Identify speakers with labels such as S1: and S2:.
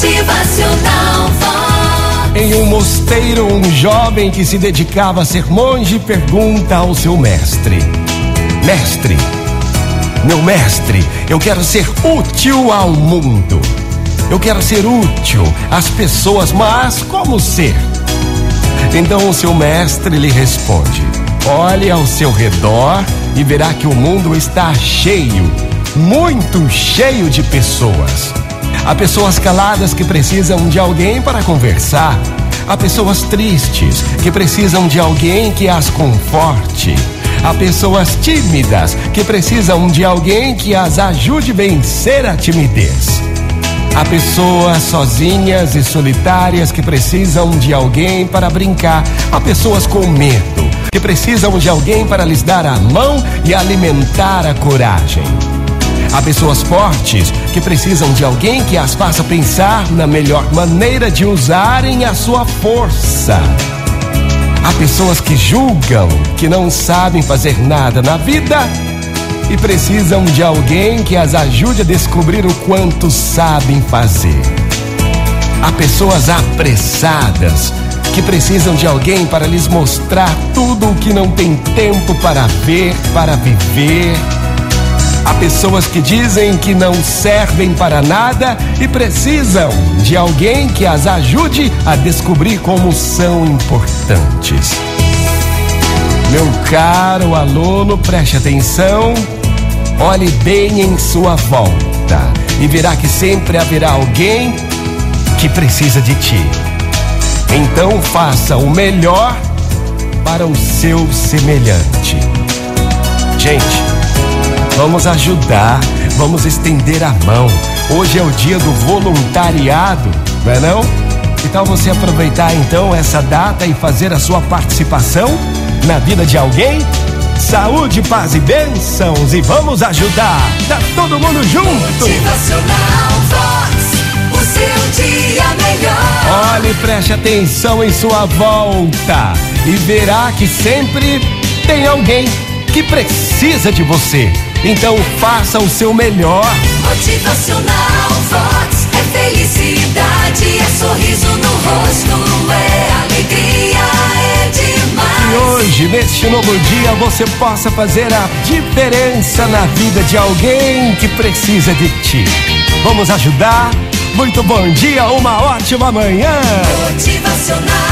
S1: Motivacional Vox.
S2: Em um mosteiro, um jovem que se dedicava a ser monge pergunta ao seu mestre: Mestre, meu mestre, eu quero ser útil ao mundo. Eu quero ser útil às pessoas, mas como ser? Então o seu mestre lhe responde: Olhe ao seu redor e verá que o mundo está cheio, muito cheio de pessoas. Há pessoas caladas que precisam de alguém para conversar. Há pessoas tristes que precisam de alguém que as conforte. Há pessoas tímidas que precisam de alguém que as ajude a vencer a timidez. Há pessoas sozinhas e solitárias que precisam de alguém para brincar. Há pessoas com medo que precisam de alguém para lhes dar a mão e alimentar a coragem. Há pessoas fortes que precisam de alguém que as faça pensar na melhor maneira de usarem a sua força. Há pessoas que julgam que não sabem fazer nada na vida e precisam de alguém que as ajude a descobrir o quanto sabem fazer. Há pessoas apressadas que precisam de alguém para lhes mostrar tudo o que não tem tempo para ver, para viver. Pessoas que dizem que não servem para nada e precisam de alguém que as ajude a descobrir como são importantes. Meu caro aluno, preste atenção, olhe bem em sua volta e verá que sempre haverá alguém que precisa de ti. Então faça o melhor para o seu semelhante. Gente, vamos ajudar, vamos estender a mão. Hoje é o dia do voluntariado, não é não? Que tal você aproveitar então essa data e fazer a sua participação na vida de alguém? Saúde, paz e bênçãos e vamos ajudar. Tá todo mundo junto.
S1: Motivacional Vox. O seu dia melhor.
S2: Olhe, preste atenção em sua volta e verá que sempre tem alguém que precisa de você. Então faça o seu melhor.
S1: Motivacional Vox. É felicidade, é sorriso no rosto, é alegria, é demais.
S2: hoje, neste novo dia, você possa fazer a diferença na vida de alguém que precisa de ti. Vamos ajudar? Muito bom dia, uma ótima manhã.
S1: Motivacional.